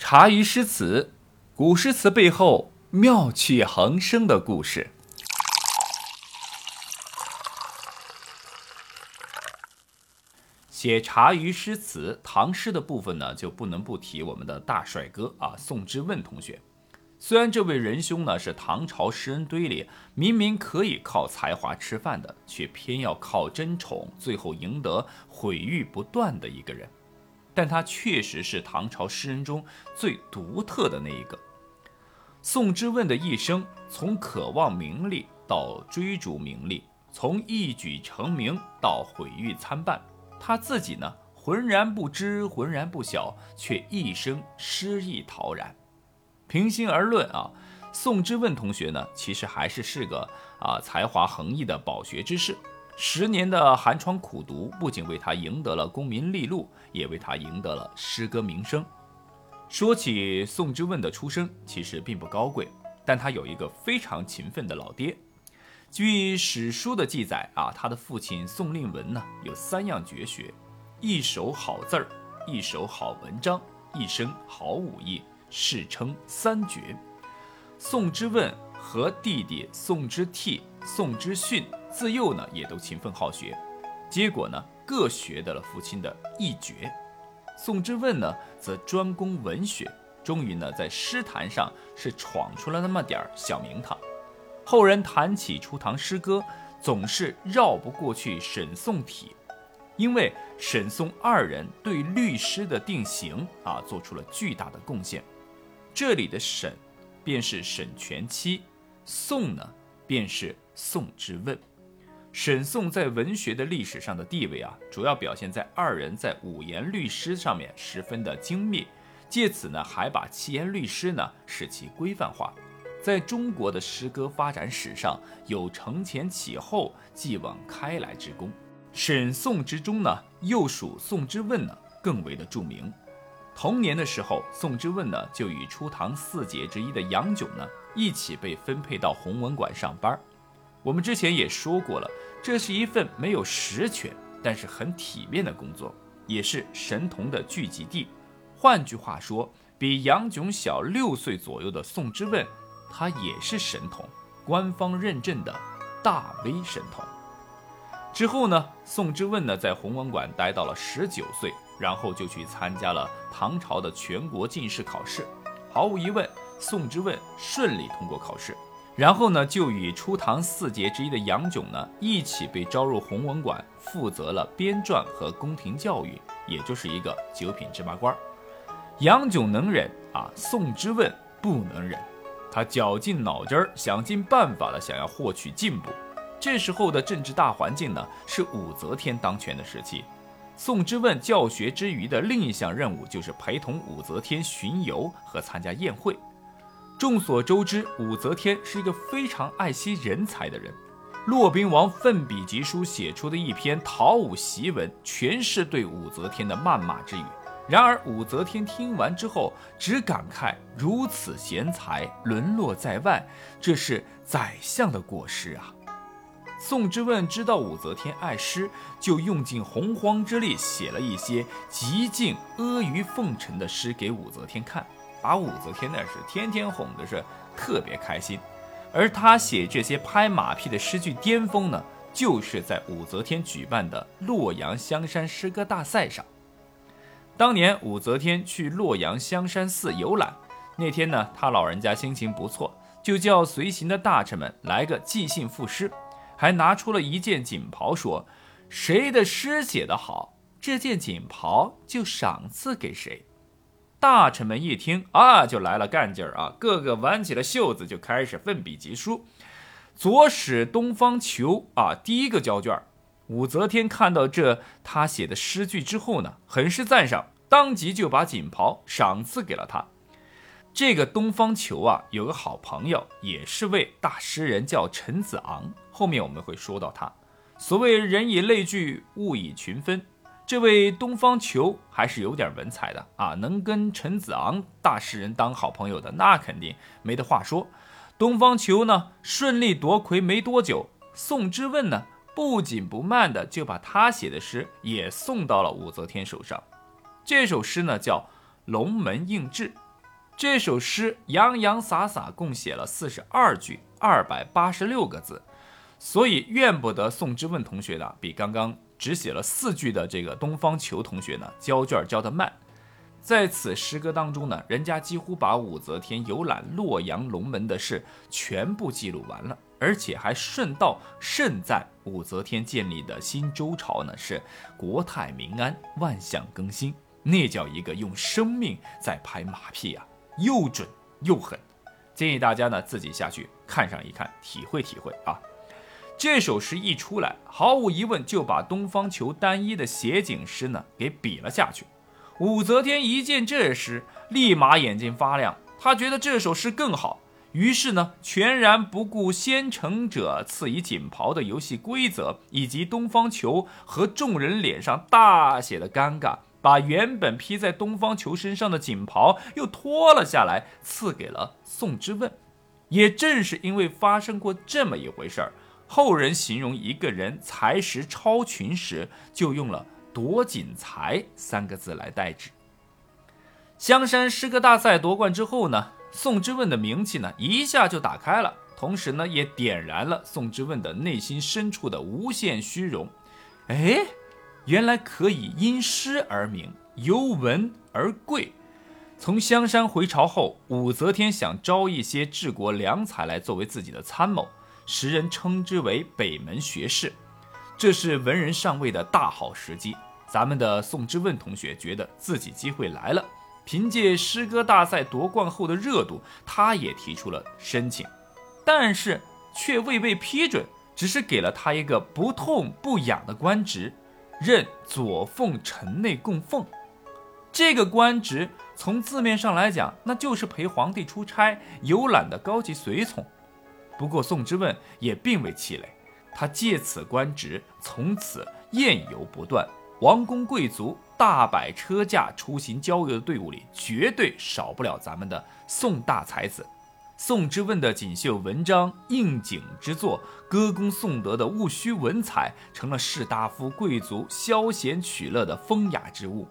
茶余诗词，古诗词背后妙趣横生的故事。写茶余诗词唐诗的部分呢，就不能不提我们的大帅哥啊，宋之问同学。虽然这位仁兄呢是唐朝诗人堆里明明可以靠才华吃饭的，却偏要靠争宠，最后赢得毁誉不断的一个人。但他确实是唐朝诗人中最独特的那一个。宋之问的一生，从渴望名利到追逐名利，从一举成名到毁誉参半，他自己呢浑然不知，浑然不晓，却一生诗意陶然。平心而论啊，宋之问同学呢，其实还是是个啊才华横溢的饱学之士。十年的寒窗苦读，不仅为他赢得了功名利禄，也为他赢得了诗歌名声。说起宋之问的出身，其实并不高贵，但他有一个非常勤奋的老爹。据史书的记载啊，他的父亲宋令文呢，有三样绝学：一手好字儿，一手好文章，一身好武艺，世称三绝。宋之问和弟弟宋之悌、宋之训。自幼呢，也都勤奋好学，结果呢，各学得了父亲的一绝。宋之问呢，则专攻文学，终于呢，在诗坛上是闯出了那么点儿小名堂。后人谈起初唐诗歌，总是绕不过去沈宋体，因为沈宋二人对律诗的定型啊，做出了巨大的贡献。这里的沈，便是沈佺期；宋呢，便是宋之问。沈宋在文学的历史上的地位啊，主要表现在二人在五言律诗上面十分的精密，借此呢还把七言律诗呢使其规范化，在中国的诗歌发展史上有承前启后、继往开来之功。沈宋之中呢，又属宋之问呢更为的著名。同年的时候，宋之问呢就与初唐四杰之一的杨炯呢一起被分配到弘文馆上班。我们之前也说过了，这是一份没有实权，但是很体面的工作，也是神童的聚集地。换句话说，比杨炯小六岁左右的宋之问，他也是神童，官方认证的大 V 神童。之后呢，宋之问呢在弘文馆待到了十九岁，然后就去参加了唐朝的全国进士考试。毫无疑问，宋之问顺利通过考试。然后呢，就与初唐四杰之一的杨炯呢一起被招入弘文馆，负责了编撰和宫廷教育，也就是一个九品芝麻官。杨炯能忍啊，宋之问不能忍，他绞尽脑汁儿，想尽办法的想要获取进步。这时候的政治大环境呢，是武则天当权的时期。宋之问教学之余的另一项任务就是陪同武则天巡游和参加宴会。众所周知，武则天是一个非常爱惜人才的人。骆宾王奋笔疾书写出的一篇讨武檄文，全是对武则天的谩骂之语。然而，武则天听完之后，只感慨：如此贤才沦落在外，这是宰相的过失啊！宋之问知道武则天爱诗，就用尽洪荒之力，写了一些极尽阿谀奉承的诗给武则天看。把武则天那是天天哄的是特别开心，而他写这些拍马屁的诗句巅峰呢，就是在武则天举办的洛阳香山诗歌大赛上。当年武则天去洛阳香山寺游览，那天呢，他老人家心情不错，就叫随行的大臣们来个即兴赋诗，还拿出了一件锦袍，说谁的诗写得好，这件锦袍就赏赐给谁。大臣们一听啊，就来了干劲儿啊，个个挽起了袖子，就开始奋笔疾书。左使东方求啊，第一个交卷。武则天看到这他写的诗句之后呢，很是赞赏，当即就把锦袍赏赐给了他。这个东方求啊，有个好朋友，也是位大诗人，叫陈子昂。后面我们会说到他。所谓人以类聚，物以群分。这位东方球还是有点文采的啊，能跟陈子昂大诗人当好朋友的，那肯定没得话说。东方球呢，顺利夺魁没多久，宋之问呢，不紧不慢的就把他写的诗也送到了武则天手上。这首诗呢叫《龙门应制》，这首诗洋洋洒洒共写了四十二句，二百八十六个字，所以怨不得宋之问同学的比刚刚只写了四句的这个东方球同学呢交卷交得慢。在此诗歌当中呢，人家几乎把武则天游览洛阳龙门的事全部记录完了，而且还顺道盛赞武则天建立的新周朝呢是国泰民安、万象更新，那叫一个用生命在拍马屁啊！又准又狠，建议大家呢自己下去看上一看，体会体会啊。这首诗一出来，毫无疑问就把东方球单一的写景诗呢给比了下去。武则天一见这诗，立马眼睛发亮，她觉得这首诗更好，于是呢全然不顾先成者赐以锦袍的游戏规则，以及东方球和众人脸上大写的尴尬。把原本披在东方球身上的锦袍又脱了下来，赐给了宋之问。也正是因为发生过这么一回事儿，后人形容一个人才识超群时，就用了“夺锦才”三个字来代指。香山诗歌大赛夺冠之后呢，宋之问的名气呢一下就打开了，同时呢也点燃了宋之问的内心深处的无限虚荣。哎。原来可以因诗而名，由文而贵。从香山回朝后，武则天想招一些治国良才来作为自己的参谋，时人称之为北门学士。这是文人上位的大好时机。咱们的宋之问同学觉得自己机会来了，凭借诗歌大赛夺冠后的热度，他也提出了申请，但是却未被批准，只是给了他一个不痛不痒的官职。任左奉城内供奉，这个官职从字面上来讲，那就是陪皇帝出差游览的高级随从。不过宋之问也并未气馁，他借此官职，从此宴游不断，王公贵族大摆车驾出行郊游的队伍里，绝对少不了咱们的宋大才子。宋之问的锦绣文章、应景之作，歌功颂德的务虚文采，成了士大夫贵族消闲取乐的风雅之物。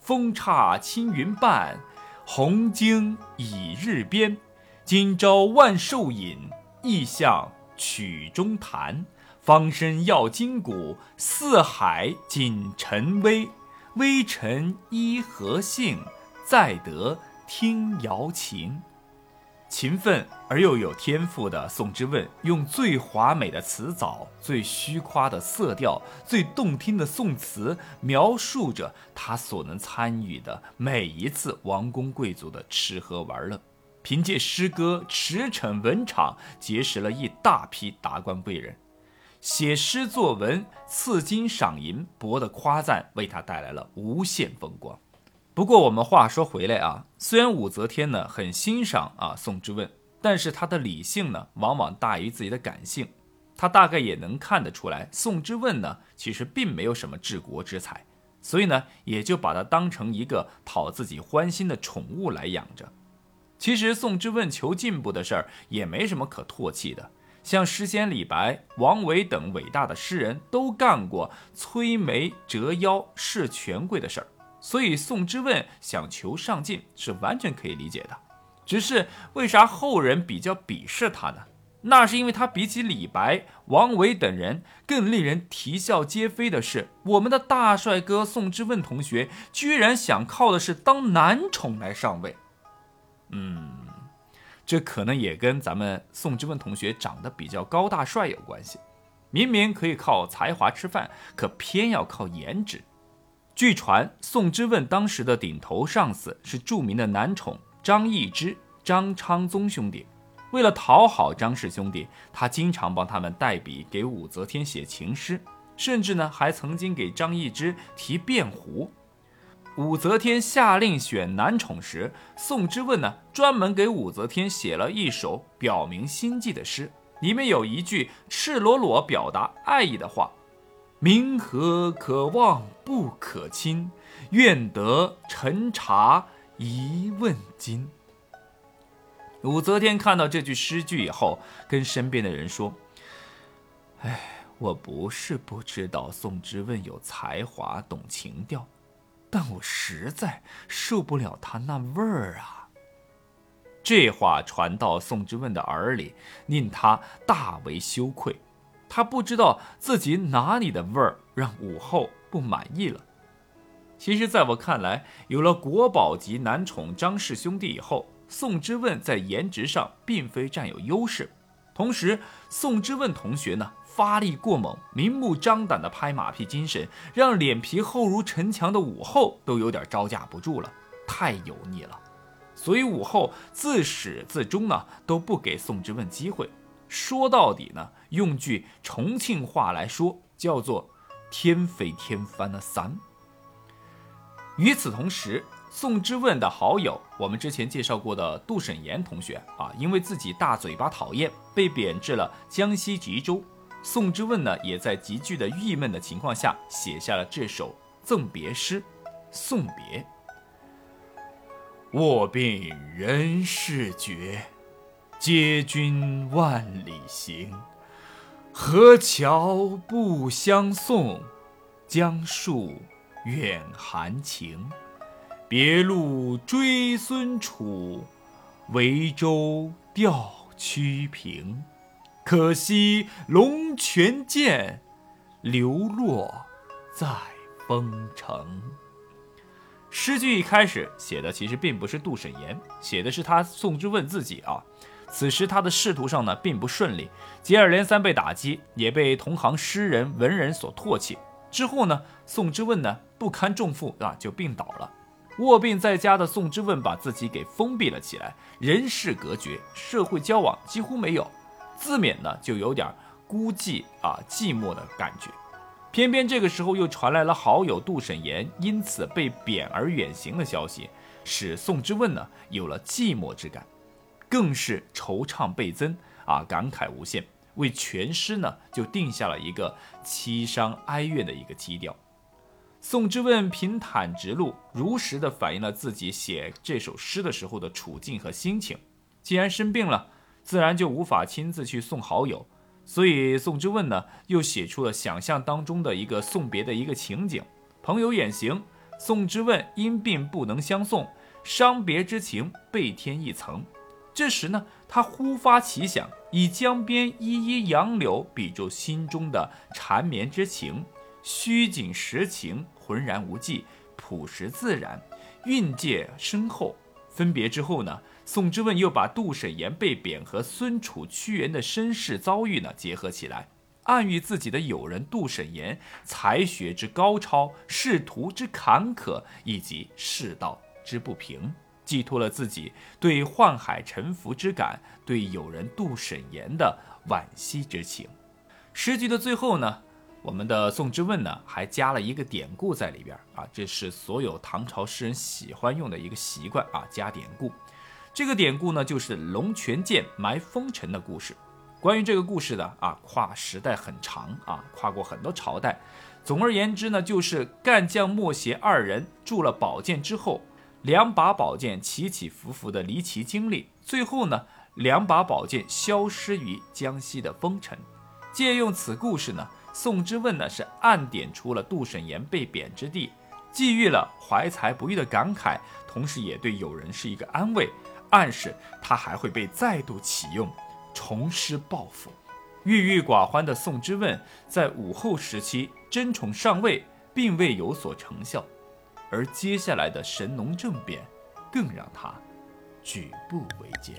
风刹青云半，红经已日边。今朝万寿饮，意象曲中弹。方身耀筋骨，四海锦尘微。微臣依何幸，再得听瑶琴？勤奋而又有天赋的宋之问，用最华美的词藻、最虚夸的色调、最动听的宋词，描述着他所能参与的每一次王公贵族的吃喝玩乐。凭借诗歌驰骋文场，结识了一大批达官贵人，写诗作文，赐金赏银，博得夸赞，为他带来了无限风光。不过我们话说回来啊，虽然武则天呢很欣赏啊宋之问，但是她的理性呢往往大于自己的感性。她大概也能看得出来，宋之问呢其实并没有什么治国之才，所以呢也就把他当成一个讨自己欢心的宠物来养着。其实宋之问求进步的事儿也没什么可唾弃的，像诗仙李白、王维等伟大的诗人都干过摧眉折腰事权贵的事儿。所以宋之问想求上进是完全可以理解的，只是为啥后人比较鄙视他呢？那是因为他比起李白、王维等人更令人啼笑皆非的是，我们的大帅哥宋之问同学居然想靠的是当男宠来上位。嗯，这可能也跟咱们宋之问同学长得比较高大帅有关系。明明可以靠才华吃饭，可偏要靠颜值。据传，宋之问当时的顶头上司是著名的男宠张易之、张昌宗兄弟。为了讨好张氏兄弟，他经常帮他们代笔给武则天写情诗，甚至呢还曾经给张易之提辩壶。武则天下令选男宠时，宋之问呢专门给武则天写了一首表明心迹的诗，里面有一句赤裸裸表达爱意的话。明和可望不可亲，愿得陈茶一问津。武则天看到这句诗句以后，跟身边的人说：“哎，我不是不知道宋之问有才华、懂情调，但我实在受不了他那味儿啊。”这话传到宋之问的耳里，令他大为羞愧。他不知道自己哪里的味儿让武后不满意了。其实，在我看来，有了国宝级男宠张氏兄弟以后，宋之问在颜值上并非占有优势。同时，宋之问同学呢发力过猛，明目张胆的拍马屁精神，让脸皮厚如城墙的武后都有点招架不住了，太油腻了。所以武后自始至终呢都不给宋之问机会。说到底呢，用句重庆话来说，叫做“天飞天翻的三”。与此同时，宋之问的好友，我们之前介绍过的杜审言同学啊，因为自己大嘴巴讨厌，被贬至了江西吉州。宋之问呢，也在极具的郁闷的情况下，写下了这首赠别诗，送别。卧病人事绝，接君万里行。河桥不相送，江树远含情。别路追孙楚，维州调曲平。可惜龙泉剑，流落在风城。诗句一开始写的其实并不是杜审言，写的是他宋之问自己啊。此时他的仕途上呢并不顺利，接二连三被打击，也被同行诗人文人所唾弃。之后呢，宋之问呢不堪重负啊，就病倒了。卧病在家的宋之问把自己给封闭了起来，人事隔绝，社会交往几乎没有，自勉呢就有点孤寂啊寂寞的感觉。偏偏这个时候又传来了好友杜审言因此被贬而远行的消息，使宋之问呢有了寂寞之感，更是惆怅倍增啊，感慨无限，为全诗呢就定下了一个凄伤哀怨的一个基调。宋之问平坦直路，如实的反映了自己写这首诗的时候的处境和心情。既然生病了，自然就无法亲自去送好友，所以宋之问呢，又写出了想象当中的一个送别的一个情景：朋友远行，宋之问因病不能相送，伤别之情倍添一层。这时呢，他忽发奇想，以江边依依杨柳比作心中的缠绵之情，虚景实情。浑然无际，朴实自然，蕴藉深厚。分别之后呢，宋之问又把杜审言被贬和孙楚屈原的身世遭遇呢结合起来，暗喻自己的友人杜审言才学之高超，仕途之坎坷，以及世道之不平，寄托了自己对宦海沉浮之感，对友人杜审言的惋惜之情。诗句的最后呢？我们的宋之问呢，还加了一个典故在里边啊，这是所有唐朝诗人喜欢用的一个习惯啊，加典故。这个典故呢，就是龙泉剑埋风尘的故事。关于这个故事呢，啊，跨时代很长啊，跨过很多朝代。总而言之呢，就是干将莫邪二人铸了宝剑之后，两把宝剑起起伏伏的离奇经历，最后呢，两把宝剑消失于江西的风尘。借用此故事呢。宋之问呢是暗点出了杜审言被贬之地，寄予了怀才不遇的感慨，同时也对友人是一个安慰，暗示他还会被再度启用，重施报复。郁郁寡欢的宋之问在武后时期争宠上位，并未有所成效，而接下来的神农政变，更让他举步维艰。